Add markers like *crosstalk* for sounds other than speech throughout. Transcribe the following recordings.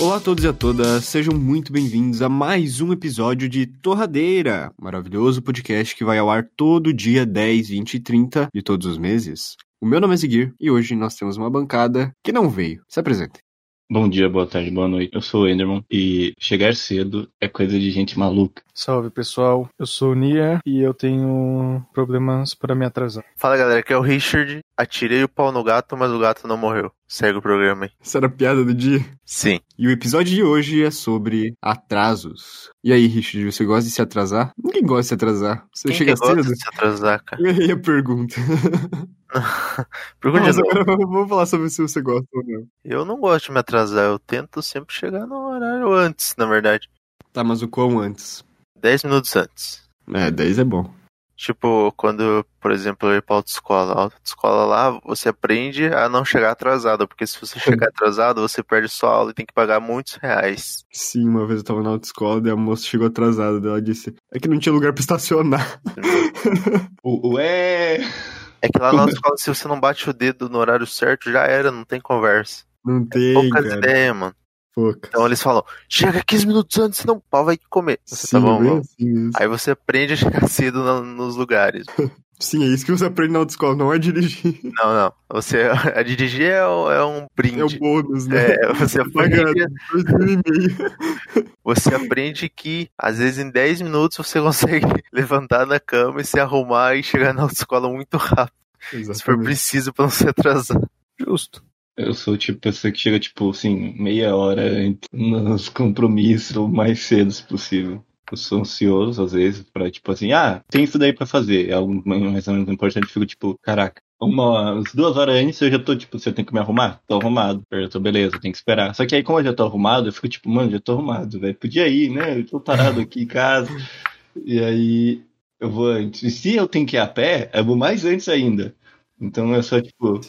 Olá a todos e a todas, sejam muito bem-vindos a mais um episódio de Torradeira, maravilhoso podcast que vai ao ar todo dia 10, 20 e 30 de todos os meses. O meu nome é Ziguir e hoje nós temos uma bancada que não veio. Se apresente. Bom dia, boa tarde, boa noite. Eu sou o Enderman e chegar cedo é coisa de gente maluca. Salve pessoal, eu sou o Nia e eu tenho problemas para me atrasar. Fala galera, aqui é o Richard. Atirei o pau no gato, mas o gato não morreu. Segue o programa aí. Essa era a piada do dia? Sim. E o episódio de hoje é sobre atrasos. E aí, Richard, você gosta de se atrasar? Ninguém gosta de se atrasar. Você Quem chega que gosta cedo? de se atrasar, cara? *laughs* Eu errei a pergunta. *laughs* Pergunta Mas de novo. agora vamos falar sobre se você gosta ou não. Eu não gosto de me atrasar, eu tento sempre chegar no horário antes, na verdade. Tá, mas o quão antes? 10 minutos antes. É, 10 é bom. Tipo, quando, por exemplo, eu ir pra autoescola. A autoescola lá, você aprende a não chegar atrasado, porque se você chegar *laughs* atrasado, você perde sua aula e tem que pagar muitos reais. Sim, uma vez eu tava na autoescola e a moça chegou atrasada. Ela disse: É que não tinha lugar pra estacionar. *laughs* O, ué! É que lá na autoescola, se você não bate o dedo no horário certo, já era, não tem conversa. Não tem, Poucas cara. ideias, mano. Poucas. Então eles falam, chega 15 minutos antes, senão o pau vai comer. Você Sim, tá bom, bem assim mesmo. Aí você aprende a chegar *laughs* cedo nos lugares. *laughs* Sim, é isso que você aprende na autoescola, não é dirigir. Não, não. Você, a *laughs* dirigir é, é um É o brinde. bônus, né? É, você Pagar aprende, *laughs* você aprende que, às vezes, em 10 minutos você consegue *laughs* levantar na cama e se arrumar e chegar na autoescola muito rápido. Se for Exatamente. preciso pra não se atrasar. Justo. Eu sou o tipo de pessoa que chega, tipo, assim, meia hora nos compromissos o mais cedo se possível. Eu sou ansioso, às vezes, pra, tipo assim, ah, tem isso daí pra fazer. É algo mais ou menos importante. Eu fico, tipo, caraca, uma, umas duas horas antes eu já tô, tipo, você tem que me arrumar? Tô arrumado. Eu tô, beleza, tem que esperar. Só que aí, como eu já tô arrumado, eu fico, tipo, mano, já tô arrumado, velho. Podia ir, né? Eu tô parado aqui em casa. E aí, eu vou antes. E se eu tenho que ir a pé, eu vou mais antes ainda. Então é só, tipo,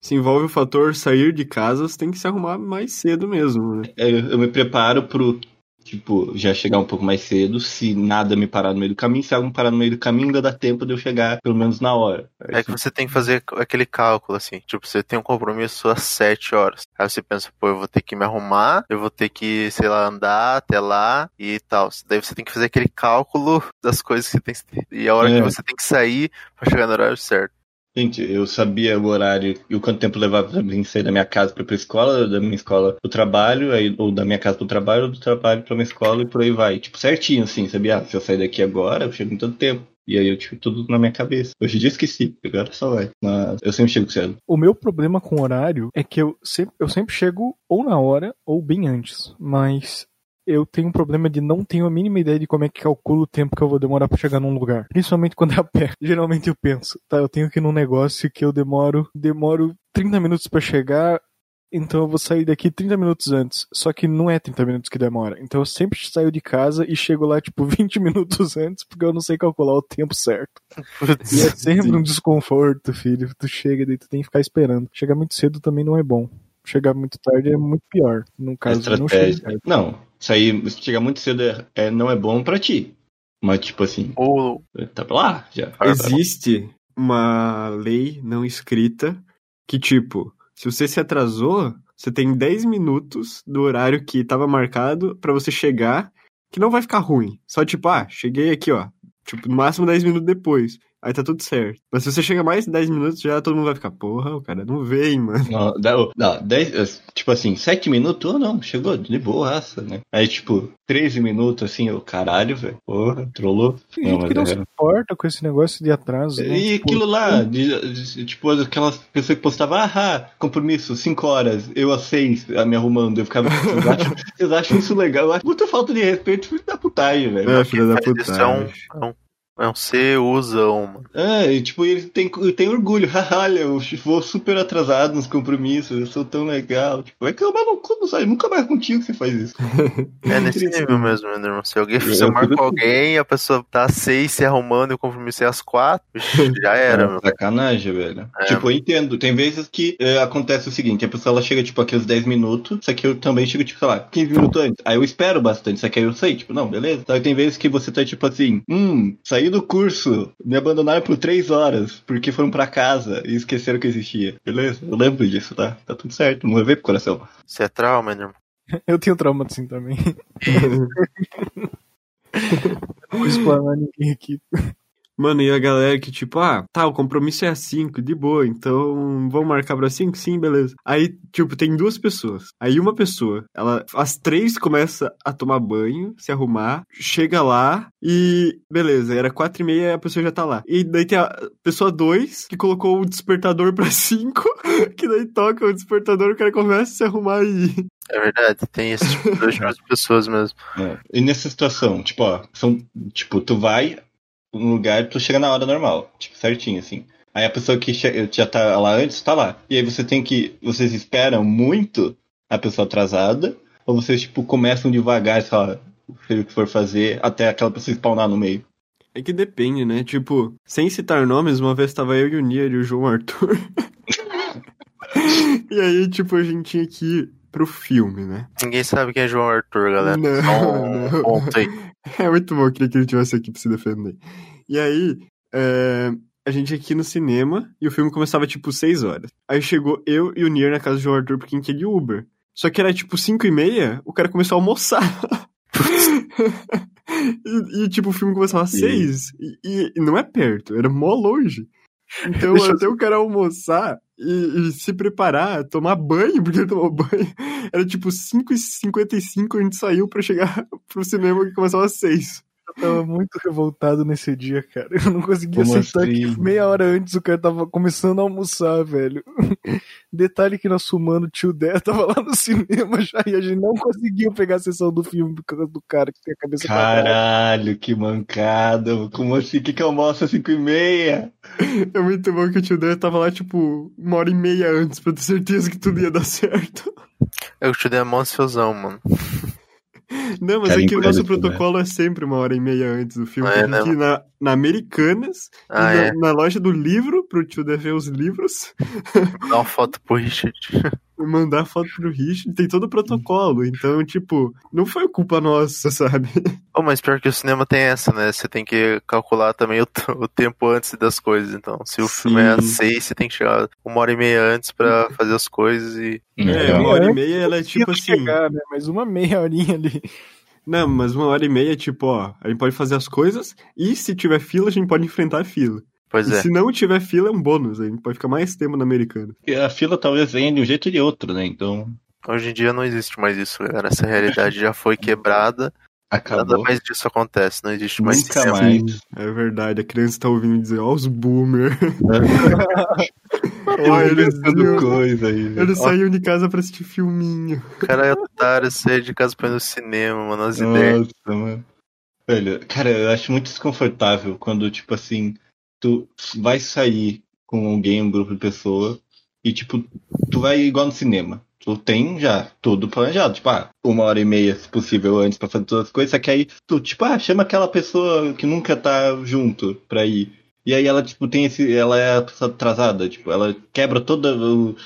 Se envolve o fator sair de casa, você tem que se arrumar mais cedo mesmo, né? É, eu, eu me preparo pro, tipo, já chegar um pouco mais cedo, se nada me parar no meio do caminho, se algo me parar no meio do caminho, ainda dá tempo de eu chegar, pelo menos na hora. É que você tem que fazer aquele cálculo, assim. Tipo, você tem um compromisso às 7 horas. Aí você pensa, pô, eu vou ter que me arrumar, eu vou ter que, sei lá, andar até lá e tal. Daí você tem que fazer aquele cálculo das coisas que você tem que ter. E a hora É. que você tem que sair pra chegar no horário certo. Gente, eu sabia o horário e o quanto tempo levava pra mim sair da minha casa pra ir pra escola, da minha escola pro trabalho, aí, ou da minha casa pro trabalho, ou do trabalho pra minha escola e por aí vai. Tipo, certinho, assim, sabia? Ah, se eu sair daqui agora, eu chego em tanto tempo. E aí eu tive tudo na minha cabeça. Hoje em dia esqueci, agora só vai. Mas eu sempre chego cedo. O meu problema com o horário é que eu sempre, eu sempre chego ou na hora ou bem antes. Mas eu tenho um problema de não ter a mínima ideia de como é que calculo o tempo que eu vou demorar pra chegar num lugar. Principalmente quando é a pé. *laughs* Geralmente eu penso, tá, eu tenho que ir num negócio que eu demoro, demoro 30 minutos pra chegar, então eu vou sair daqui 30 minutos antes. Só que não é 30 minutos que demora. Então eu sempre saio de casa e chego lá tipo *laughs* 20 minutos antes, porque eu não sei calcular o tempo certo. E é sempre um desconforto, filho. Tu chega e tu tem que ficar esperando. Chegar muito cedo também não é bom. Chegar muito tarde é muito pior. No caso, eu não estratégia. chego. Não, sair, chegar muito cedo é, é- não é bom pra ti. Mas, tipo assim, Ou tá lá, já. Existe uma lei não escrita que, tipo, se você se atrasou, você tem 10 minutos do horário que tava marcado pra você chegar, que não vai ficar ruim. Só tipo, ah, cheguei aqui, ó. Tipo, no máximo 10 minutos depois. Aí tá tudo certo. Mas se você chega mais de 10 minutos, já todo mundo vai ficar, porra, o cara não vem, mano. Não, dá, não, dez, tipo assim, sete minutos, ou não, chegou de boaça, né? Aí, tipo, 13 minutos, assim, o caralho, velho, porra, trollou. Tem Não, gente que não é- se importa com esse negócio de atraso. né? E Tipo, aquilo lá, de- de- tipo, aquelas pessoas que postavam, ah, compromisso, 5 horas, eu às 6, me arrumando, eu ficava, vocês *laughs* acham, vocês acham isso legal? Eu acho muita falta de respeito, filho da putagem, velho. É, filha da faz puta. isso é um, é é C-usão, mano. É, e tipo, ele tem, tem orgulho. *laughs* Olha, eu vou super atrasado nos compromissos, eu sou tão legal. Tipo, vai tomar no cu, não sai nunca mais contigo que você faz isso. *laughs* É nesse nível mesmo, meu irmão. Se alguém Eu- se eu eu marco fico- alguém, a pessoa tá às seis se arrumando e o compromisso é às quatro, já *laughs* era, É, meu. sacanagem, velho. É. Tipo, eu entendo. Tem vezes que é, acontece o seguinte: a pessoa ela chega, tipo, aqui aos 10 minutos, só que eu também chego, tipo, sei lá, 15 minutos antes. Aí eu espero bastante, só que aí eu sei, tipo, não, beleza. Então tem vezes que você tá, tipo assim, hum, saí do curso, me abandonaram por 3 horas, porque foram pra casa e esqueceram que existia. Beleza? Eu lembro disso, tá? Tá tudo certo, não levei pro coração. Isso é trauma, irmão. Eu tenho trauma assim também. *laughs* *laughs* Não vou explanar ninguém aqui. Mano, e a galera que, tipo, ah, tá, o compromisso é às 5, de boa, então vamos marcar pra 5? Sim, beleza. Aí, tipo, tem duas pessoas. Aí uma pessoa, ela, às três começa a tomar banho, se arrumar, chega lá e, beleza, era quatro e meia e a pessoa já tá lá. E daí tem a pessoa dois, que colocou o despertador pra *laughs* 5, que daí toca o despertador, o cara começa a se arrumar e. É verdade, tem esse tipo de pessoas mesmo. É. E nessa situação, tipo, ó, são, tipo, tu vai num lugar, tu chega na hora normal, tipo, certinho, assim. Aí a pessoa que já tá lá antes, tá lá. E aí você tem que. Vocês esperam muito a pessoa atrasada, ou vocês, tipo, começam devagar, sei lá, seja o que for fazer, até aquela pessoa spawnar no meio. É que depende, né? Tipo, sem citar nomes, uma vez tava eu e o Nier e o João Arthur. *laughs* e aí, tipo, a gente tinha que ir pro filme, né? Ninguém sabe quem é João Arthur, galera. Não, um não. *laughs* É muito bom, eu queria que ele tivesse aqui pra se defender. E aí, é, a gente aqui no cinema, e o filme começava tipo 6 horas. Aí chegou eu e o Nier na casa do Arthur porque gente ia de Uber. Só que era tipo 5 e meia, o cara começou a almoçar. *laughs* e, e, tipo, o filme começava às E- 6. E, e não é perto, era mó longe. Então, até o cara almoçar e, e se preparar, tomar banho, *laughs* porque tomou banho, era tipo 5 e 55 a gente saiu pra chegar *laughs* pro cinema que começava às 6. Eu tava muito revoltado nesse dia, cara. Eu não conseguia Como aceitar assim? que meia hora antes o cara tava começando a almoçar, velho. *laughs* Detalhe que nosso mano tio Dé tava lá no cinema já e a gente não conseguiu pegar a sessão do filme por causa do cara que tem a cabeça. Caralho, que mancada. Como assim? Que que almoça às 5 e meia? É muito bom que o tio Dan tava lá, tipo, uma hora e meia antes pra ter certeza que tudo ia dar certo. Eu te dei a mão ansiosão, mano. Não, mas Cara, é que o nosso protocolo é sempre uma hora e meia antes do filme. É, a gente né? ir na, na Americanas, Ah, e na, é. na loja do livro, pro tio Dan ver os livros, Dá uma foto pro Richard. *laughs* mandar foto pro Richard. Tem todo o protocolo. Então, tipo, não foi culpa nossa, *laughs* sabe? Oh, mas pior que o cinema tem essa, né? Você tem que calcular também o, o tempo antes das coisas. Então, se o filme é às Sim. seis, você tem que chegar uma hora e meia antes pra fazer as coisas e. É, Não. uma hora e meia ela é tipo assim. chegar, né? Mas uma meia horinha ali. Não, mas uma hora e meia é tipo, ó, a gente pode fazer as coisas e se tiver fila, a gente pode enfrentar a fila. Pois e é. se não tiver fila, é um bônus, a gente pode ficar mais tempo na americana. E a fila talvez venha de um jeito ou de outro, né? Então, Hoje em dia não existe mais isso, galera. Essa realidade já foi *laughs* quebrada. Nada acabou. mais disso acontece. Não existe mais Nunca cinema. mais. É verdade, a criança tá ouvindo dizer, ó, os boomer. *laughs* Ó, eles, iam- coisa aí. velho. eles saíam de casa pra assistir filminho. O cara é otário, sair de casa pra ir no cinema, mano. As ideias. Nossa, mano. Velho, cara, eu acho muito desconfortável quando, tipo assim, tu vai sair com alguém, um grupo de pessoa, e, tipo, tu vai igual no cinema. Tu tem já tudo planejado, tipo, ah, uma hora e meia, se possível, antes pra fazer todas as coisas, só que aí tu, tipo, ah, chama aquela pessoa que nunca tá junto pra ir. E aí ela, tipo, tem esse. Ela é atrasada, tipo, ela quebra toda o-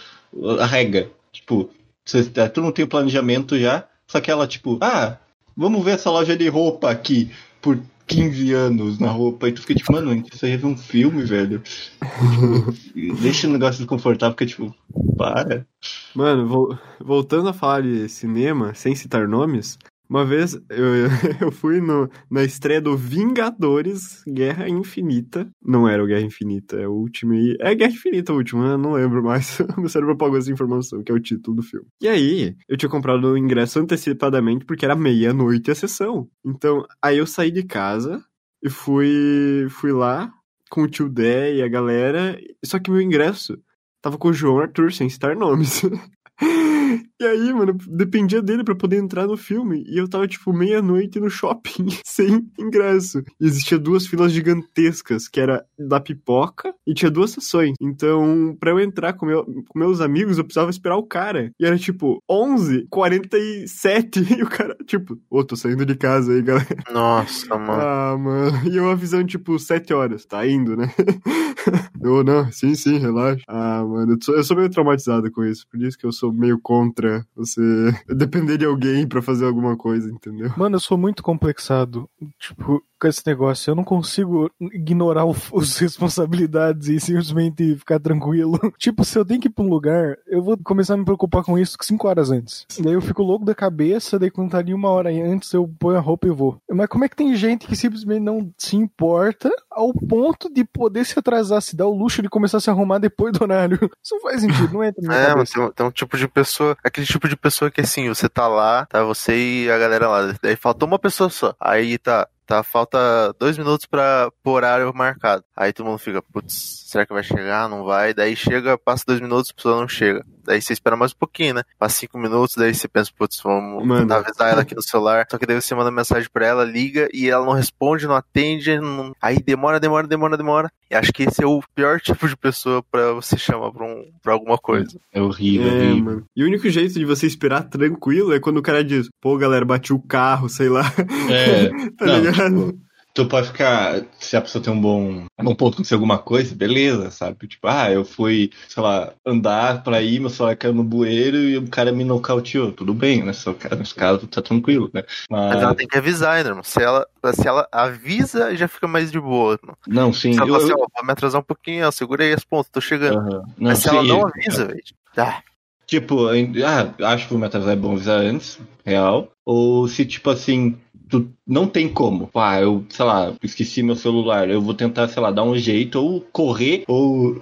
a regra. Tipo, você, tu não tem o planejamento já, só que ela, tipo, ah, vamos ver essa loja de roupa aqui por 15 anos na roupa. E tu fica tipo, mano, isso aí é um filme, velho. Tipo, deixa o negócio desconfortável, porque, tipo, para. Mano, vol- voltando a falar de cinema, sem citar nomes, uma vez eu, *laughs* eu fui no, na estreia do Vingadores Guerra Infinita. Não era o Guerra Infinita, é o último. É Guerra Infinita o último, eu não lembro mais. *laughs* Meu cérebro apagou essa informação, que é o título do filme. E aí, eu tinha comprado o ingresso antecipadamente porque era meia-noite a sessão. Então, aí eu saí de casa e fui, fui lá com o tio Dé e a galera. Só que meu ingresso tava com o João Arthur, sem citar nomes. *laughs* E aí, mano, dependia dele pra poder entrar no filme. E eu tava, tipo, meia-noite no shopping, *laughs* sem ingresso. E existia duas filas gigantescas, que era da pipoca, e tinha duas sessões. Então, pra eu entrar com, meu- com meus amigos, eu precisava esperar o cara. E era, tipo, 11, 47. *laughs* E o cara, tipo, ô, tô saindo de casa aí, galera. Nossa, mano. Ah, mano. E eu avisando, tipo, 7 horas. Tá indo, né? *laughs* eu, não, sim, sim, relaxa. Ah, mano, eu sou, eu sou meio traumatizado com isso. Por isso que eu sou meio contra você *laughs* depender de alguém pra fazer alguma coisa, entendeu? Mano, eu sou muito complexado. Tipo, com esse negócio. Eu não consigo ignorar os *laughs* responsabilidades e simplesmente ficar tranquilo. *laughs* tipo, se eu tenho que ir pra um lugar, eu vou começar a me preocupar com isso cinco horas antes. Daí eu fico louco da cabeça, daí quando tá ali uma hora antes, eu ponho a roupa e vou. Mas como é que tem gente que simplesmente não se importa ao ponto de poder se atrasar, se dar o luxo de começar a se arrumar depois do horário? *laughs* Isso não faz sentido, não entra na É, mas tem, um- tem um tipo de pessoa, aquele tipo de pessoa que assim, você tá lá, tá você e a galera lá, daí faltou uma pessoa só. Aí tá, tá, falta dois minutos pra pro horário marcado. Aí todo mundo fica, putz, será que vai chegar? Não vai. Daí chega, passa dois minutos, a pessoa não chega. Daí você espera mais um pouquinho, né? Passa cinco minutos, daí você pensa, putz, vamos Mano. tentar avisar ela aqui no celular. *laughs* Só que daí você manda mensagem pra ela, liga e ela não responde, não atende. não- Aí demora, demora, demora, demora. E acho que esse é o pior *laughs* tipo de pessoa pra você chamar pra, um, pra alguma coisa. É horrível, É, horrível. mano. E o único jeito de você esperar tranquilo é quando o cara diz, pô, galera, bati o carro, sei lá. É, *laughs* tá não, ligado? tipo, tu pode ficar. Se a pessoa tem um bom, um ponto acontecer alguma coisa, beleza, sabe? Tipo, ah, eu fui, sei lá, andar pra ir, meu celular caiu no bueiro e o cara me nocauteou. Tudo bem, né? Só que nesse caso tá tranquilo, né? Mas Mas. ela tem que avisar ainda, irmão. Se ela, se ela avisa, já fica mais de boa, irmão. Não, sim. Se ela eu- fala assim, eu- ó, vou me atrasar um pouquinho, ó, segura aí as pontas, tô chegando. Não, Mas se ela sim, não eu- avisa, velho. Ah, Tipo, ah, acho que vou me atrasar é bom avisar antes, real. Ou se, tipo assim, tu não tem como. Ah, eu, sei lá, esqueci meu celular. Eu vou tentar, sei lá, dar um jeito, ou correr, ou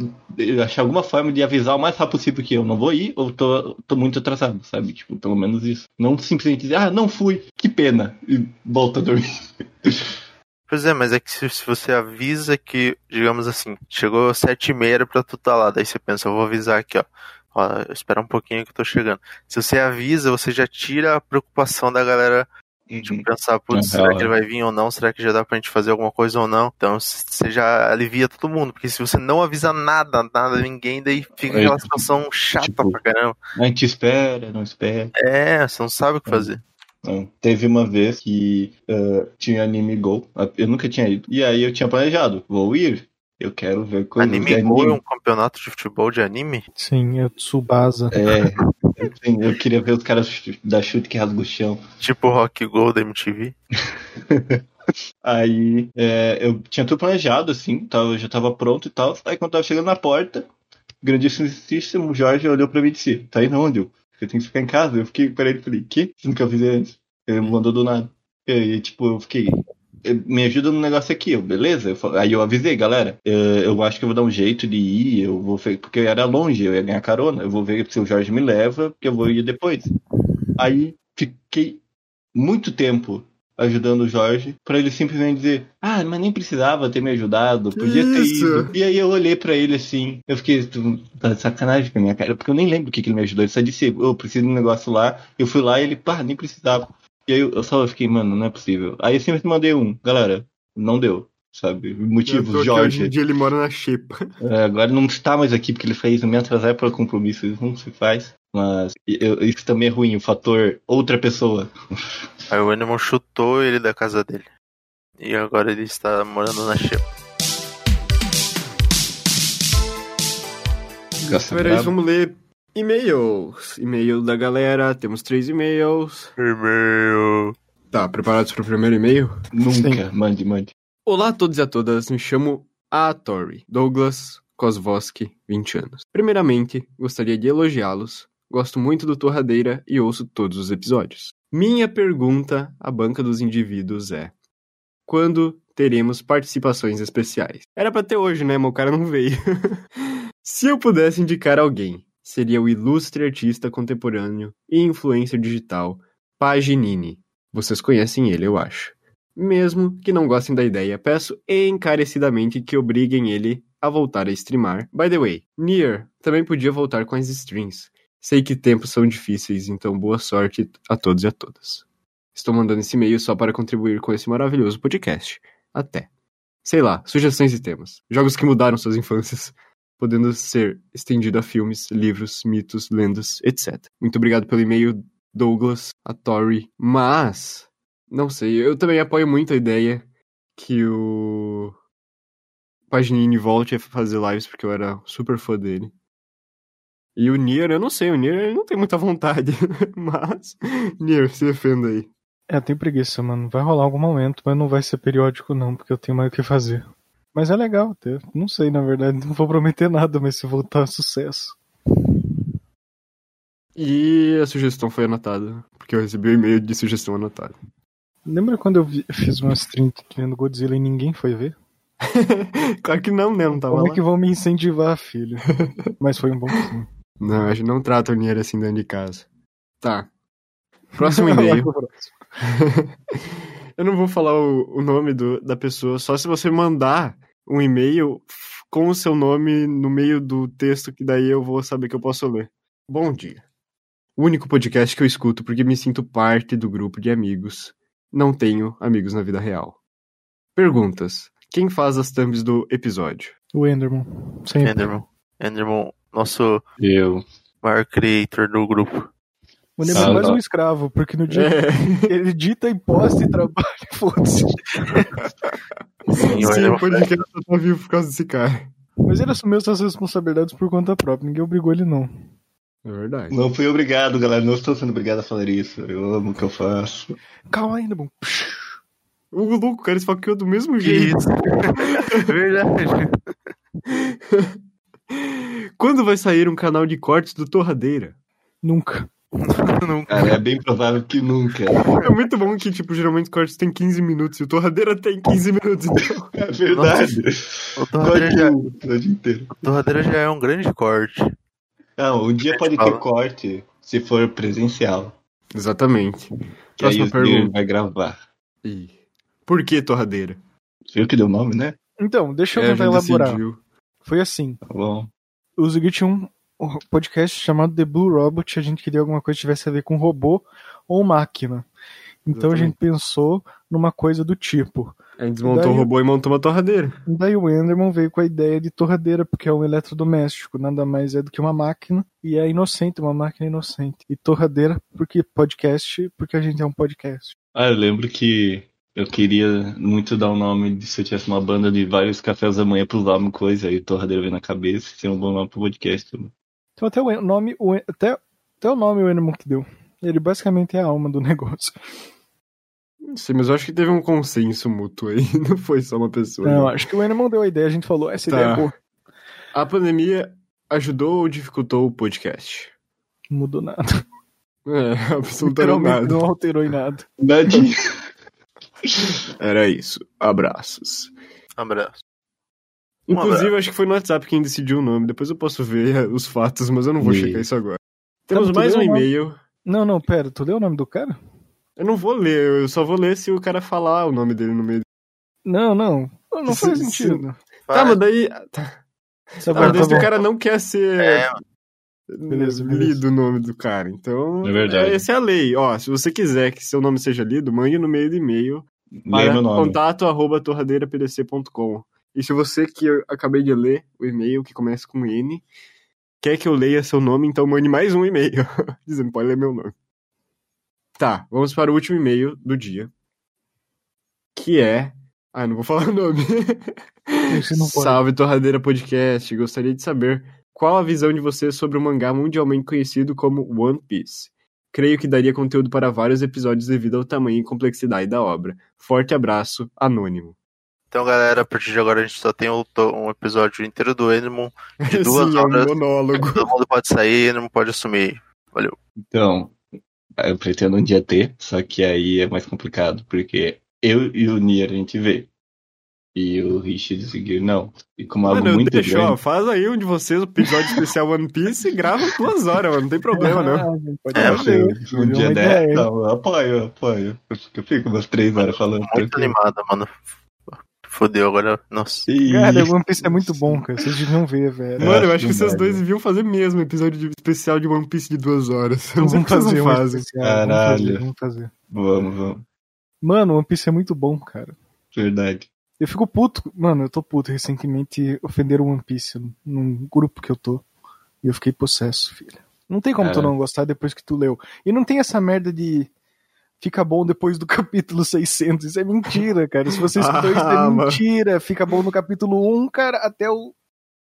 achar alguma forma de avisar o mais rápido possível que eu não vou ir, ou tô, tô muito atrasado, sabe? Tipo, pelo menos isso. Não simplesmente dizer, ah, não fui, que pena, e volta a dormir. *laughs* Pois é, mas é que se, você avisa que, digamos assim, chegou sete e meia pra tu tá lá, daí você pensa, eu vou avisar aqui, ó. Ó, espera um pouquinho que eu tô chegando. Se você avisa, você já tira a preocupação da galera Tipo, pensar, putz, É, será real, que ele vai vir ou não? Será que já dá pra gente fazer alguma coisa ou não? Então você já alivia todo mundo, porque se você não avisa nada, nada, ninguém, daí fica aquela situação chata tipo- pra caramba. A gente espera, não espera. É, você não sabe o que É. fazer. Não. Teve uma vez que ah, tinha anime Go, eu nunca tinha ido. E aí eu tinha planejado, vou ir, eu quero ver coisas de Anime Go é um campeonato de futebol de anime? Sim, é Tsubasa. É, assim, eu queria ver os caras da chute que rasga o chão. Tipo Rock Go da MTV? *laughs* Aí é, eu tinha tudo planejado, assim, tava, já tava pronto e tal. Aí quando tava chegando na porta, grandíssimo Jorge olhou pra mim e disse: Tá indo onde? Eu, eu tenho que ficar em casa. Eu fiquei para ele e falei: Que? Você nunca avisei antes? Ele mandou do nada. E aí, tipo, eu fiquei. "Eh, Me ajuda no negócio aqui, eu, beleza? Eu aí eu avisei, galera. eh, Eu acho que eu vou dar um jeito de ir, eu vou ver, porque era longe, eu ia ganhar carona. Eu vou ver se o Jorge me leva, porque eu vou ir depois. Aí fiquei muito tempo ajudando o Jorge pra ele simplesmente dizer: Ah, mas nem precisava ter me ajudado, podia ter Isso. ido. E aí eu olhei pra ele assim, eu fiquei "Tu tá de sacanagem com a minha cara, porque eu nem lembro o que, que ele me ajudou. Ele só disse: Eu preciso de um negócio lá. Eu fui lá e ele, pá, nem precisava. E aí eu, só fiquei, mano, não é possível. Aí eu sempre mandei um, galera, não deu. Sabe? Motivos, Jorge. Hoje em dia ele mora na Xepa. É, agora não está mais aqui porque ele fez me atrasar para compromisso, isso não se faz. Mas eu- isso também é ruim, o fator outra pessoa. Aí o Animal chutou ele da casa dele. E agora ele está morando na Xepa. Bravo. vamos ler e-mails. E-mail da galera, temos três e-mails. E-mail. Tá, preparados para o primeiro e-mail? Nunca, mande, mande. Olá a todos e a todas, me chamo Atori Douglas Kozwoski, 20 anos. Primeiramente, gostaria de elogiá-los. Gosto muito do Torradeira e ouço todos os episódios. Minha pergunta à banca dos indivíduos é: quando teremos participações especiais? Era pra ter hoje, né? Mas o cara não veio. *laughs* Se eu pudesse indicar alguém, seria o ilustre artista contemporâneo e influencer digital Paginini. Vocês conhecem ele, eu acho. Mesmo que não gostem da ideia, peço encarecidamente que obriguem ele a voltar a streamar. By the way, Nier também podia voltar com as streams. Sei que tempos são difíceis, então boa sorte a todos e a todas. Estou mandando esse e-mail só para contribuir com esse maravilhoso podcast. Até. Sei lá, sugestões e temas. Jogos que mudaram suas infâncias, podendo ser estendido a filmes, livros, mitos, lendas, etc. Muito obrigado pelo e-mail, Douglas, a Tori. Mas, não sei, eu também apoio muito a ideia que o Paginini volte a fazer lives, porque eu era super fã dele. E o Nier, eu não sei, o Nier não tem muita vontade. *laughs* Mas, Nier, se defenda aí. É, tem preguiça, mano. Vai rolar algum momento, mas não vai ser periódico, não, porque eu tenho mais o que fazer. Mas é legal, até. Não sei, na verdade, não vou prometer nada, mas se voltar, sucesso. E a sugestão foi anotada, porque eu recebi o um e-mail de sugestão anotada. Lembra quando eu vi, *laughs* fiz uma stream vendo Godzilla e ninguém foi ver? *laughs* claro que não, né? Não tava Como lá. é que vão me incentivar, filho? *laughs* Mas foi um bom. Não, a gente não trata o Nier assim dentro de casa. Tá. Próximo e-mail. Eu não vou falar o, o nome do, da pessoa, só se você mandar um e-mail com o seu nome no meio do texto, que daí eu vou saber que eu posso ler. Bom dia. O único podcast que eu escuto porque me sinto parte do grupo de amigos. Não tenho amigos na vida real. Perguntas. Quem faz as thumbs do episódio? O Enderman. Sempre. Enderman. Enderman, nosso Eu. maior creator do grupo. O é Ah, mais tá. um escravo, porque no dia É, que *laughs* ele edita e posta e trabalha, *laughs* foda-se. Sim, o sim, Enderman o podcast só tá vivo por causa desse cara. Mas ele assumiu suas responsabilidades por conta própria, ninguém obrigou ele não. É verdade. Não fui obrigado, galera. Não estou sendo obrigado a falar isso. Eu amo o que eu faço. Calma aí, Enderman. O louco, cara, esfaqueou do mesmo jeito. Isso. *laughs* Verdade. Quando vai sair um canal de cortes do Torradeira? Nunca. *laughs* Nunca. Cara, é bem provável que nunca. É muito bom que, tipo, geralmente os cortes tem 15 minutos e o Torradeira tem 15 minutos, então. *laughs* É verdade. O Torradeira já, o Torradeira já é um grande corte. Não, um dia pode ter corte se for presencial. Exatamente. Que aí Próxima o Nier pergunta. vai gravar. Ih. Por que Torradeira? Viu que deu nome, né? Então, deixa eu É, tentar elaborar. decidiu. Foi assim. Tá bom. O Ziggy tinha um um podcast chamado The Blue Robot, a gente queria alguma coisa que tivesse a ver com robô ou máquina. Então a gente pensou numa coisa do tipo. A gente desmontou Daí- o robô e montou uma torradeira. Daí o Enderman veio com a ideia de torradeira, porque é um eletrodoméstico, nada mais é do que uma máquina, e é inocente, uma máquina inocente. E torradeira, porque podcast, porque a gente é um podcast. Ah, eu lembro que eu queria muito dar o nome de se eu tivesse uma banda de vários cafés da manhã pro nome coisa, aí torradeira veio na cabeça, seria um bom nome pro podcast. também. Então até o nome, o até, até o nome o Enderman que deu. Ele basicamente é a alma do *laughs* negócio. Sim, mas eu acho que teve um consenso mútuo aí. *laughs* Não foi só uma pessoa. Não, não. acho que o Enderman deu a ideia, a gente falou, essa Tá. ideia é boa. A pandemia ajudou ou dificultou o podcast? Não mudou nada. É, *laughs* absolutamente nada. não alterou em nada. Nadinha. Era isso. Abraços. Abraço. Inclusive, acho que foi no WhatsApp quem decidiu o nome. Depois eu posso ver *laughs* os fatos, mas eu não vou E- checar isso agora. Temos tu mais um e-mail. Não, não, pera, tu leu o nome do cara? Eu não vou ler, eu só vou ler se o cara falar o nome dele no meio. Não, não. Não faz Se- sentido. Tá, mas daí. Tá, Tá tá, bom, mas tá daí se o cara não quer ser É, Beleza, beleza. lido o nome do cara. Então. É verdade. Essa é a lei. Ó, se você quiser que seu nome seja lido, mande no meio do e-mail para meu nome. contato arroba torradeirapdc.com. E se você que eu acabei de ler o e-mail que começa com N, quer que eu leia seu nome, então mande mais um e-mail *laughs* dizendo pode ler meu nome. Tá, vamos para o último e-mail do dia. Que é. Ah, não vou *laughs* falar o nome. Salve Torradeira Podcast. Gostaria de saber qual a visão de vocês sobre o mangá mundialmente conhecido como One Piece. Creio que daria conteúdo para vários episódios devido ao tamanho e complexidade da obra. Forte abraço, Anônimo. Então, galera, a partir de agora a gente só tem um, episódio inteiro do Enderman. De *laughs* duas Sim, é um horas. monólogo. Todo mundo pode sair, Enderman pode assumir. Valeu. Então, eu pretendo um dia ter, só que aí é mais complicado, porque eu e o Nier a gente vê. E o Richard seguir não. E como algo Mano, muito deixa, ó, grande. faz aí um de vocês o episódio especial One Piece e grava duas horas, mano. Não tem problema, não. Ah, pode É, fazer. Um dia der, não, eu apoio, eu apoio. Eu fico- Eu fico umas três horas falando. Muito tranquilo. animada, mano. Fodeu agora. Nossa. Cara, o One Piece é muito bom, cara. Vocês deviam ver, velho. Mano, eu acho que vocês dois deviam fazer mesmo episódio de- especial de One Piece de duas horas. *laughs* Não Vamos fazer não um fazem. especial. Caralho. Vamos fazer, vamos fazer. Vamos, vamos. Mano, One Piece é muito bom, cara. Verdade. Eu fico puto. Mano, eu tô puto. Recentemente ofenderam One Piece num grupo que eu tô. E eu fiquei possesso, filho. Não tem como tu não gostar depois que tu leu. E não tem essa merda de. Fica bom depois do *laughs* capítulo 600. Isso é mentira, cara. Se você escutou isso, Ah, é mano. mentira. Fica bom no capítulo 1, cara, até o.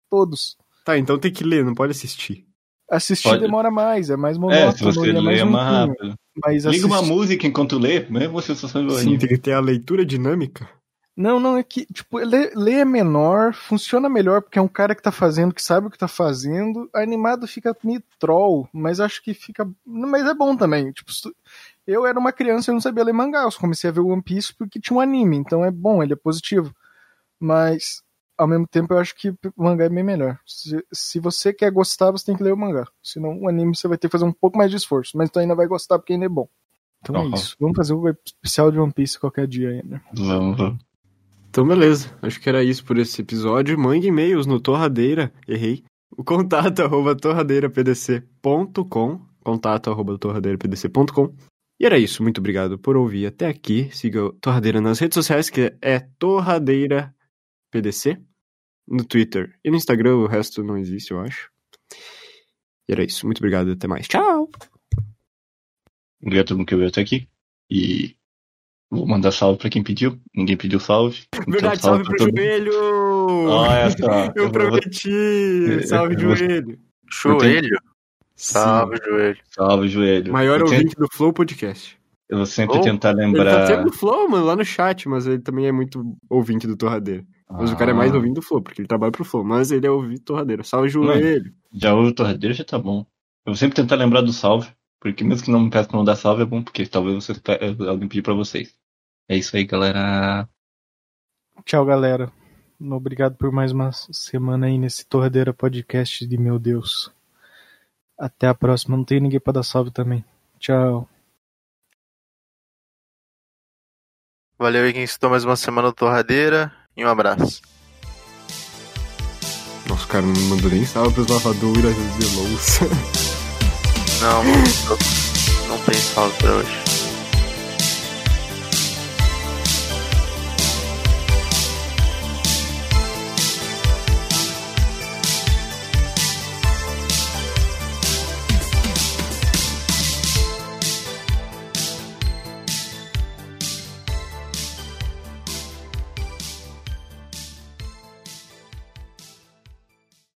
Todos. Tá, então tem que ler, não pode assistir. Assistir Pode- demora mais, é mais É, monótono se você e é mais lê é mais rápido. Mas Liga uma música enquanto lê, mesmo você só sabe Sim, tem que ter a leitura dinâmica. Não, não, é que, tipo, ler, ler é menor, funciona melhor porque é um cara que tá fazendo, que sabe o que tá fazendo. Animado fica meio troll, mas acho que fica. Mas é bom também. Tipo, se- eu era uma criança e não sabia ler mangá, eu só comecei a ver One Piece porque tinha um anime, então é bom, ele é positivo. Mas, ao mesmo tempo, eu acho que o mangá é bem melhor. Se, se você quer gostar, você tem que ler o mangá. Senão, o anime você vai ter que fazer um pouco mais de esforço, mas tu ainda vai gostar porque ainda é bom. Então Uhum. é isso. Vamos fazer um especial de One Piece qualquer dia ainda. Vamos, vamos. Então, beleza. Acho que era isso por esse episódio. Mande e-mails no Torradeira. Errei. O contato *laughs* arroba torradeirapdc.com. Contato arroba torradeirapdc.com. E era isso. Muito obrigado por ouvir até aqui. Siga o Torradeira nas redes sociais, que é Torradeira PDC. No Twitter e no Instagram. O resto não existe, eu acho. E era isso. Muito obrigado. Até mais. Tchau! Obrigado a todo mundo que veio até aqui. E vou mandar salve pra quem pediu. Ninguém pediu salve. Então, Verdade, salve pro pra todo mundo. joelho! Olha só. Eu vou- prometi! Salve, *laughs* eu vou- joelho! Joelho? Sim. Salve, joelho. Salve, joelho. Maior eu, ouvinte do Flow Podcast. eu vou sempre Oh, tentar Ele tá lembrar. sempre no Flow, mano, lá no chat, mas ele também é muito ouvinte do Torradeiro. Mas o cara é mais Ah, ouvinte do Flow, porque ele trabalha pro Flow, mas ele é ouvinte do Torradeiro. Salve, joelho! Já ouve o torradeiro, já tá bom. Eu vou sempre tentar lembrar do salve. Porque mesmo que não me peça pra não dar salve, é bom, porque talvez você, alguém pedir pra vocês. É isso aí, galera. Tchau, galera. Obrigado por mais uma semana aí nesse Torradeira Podcast de meu Deus. Até a próxima. Não tem ninguém pra dar salve também. Tchau. Valeu aí quem escutou mais uma semana do Torradeira. E um abraço. Nossa, cara, não mandou nem salve pros lavadoras de louça. Não, *laughs* não tem salve pra hoje.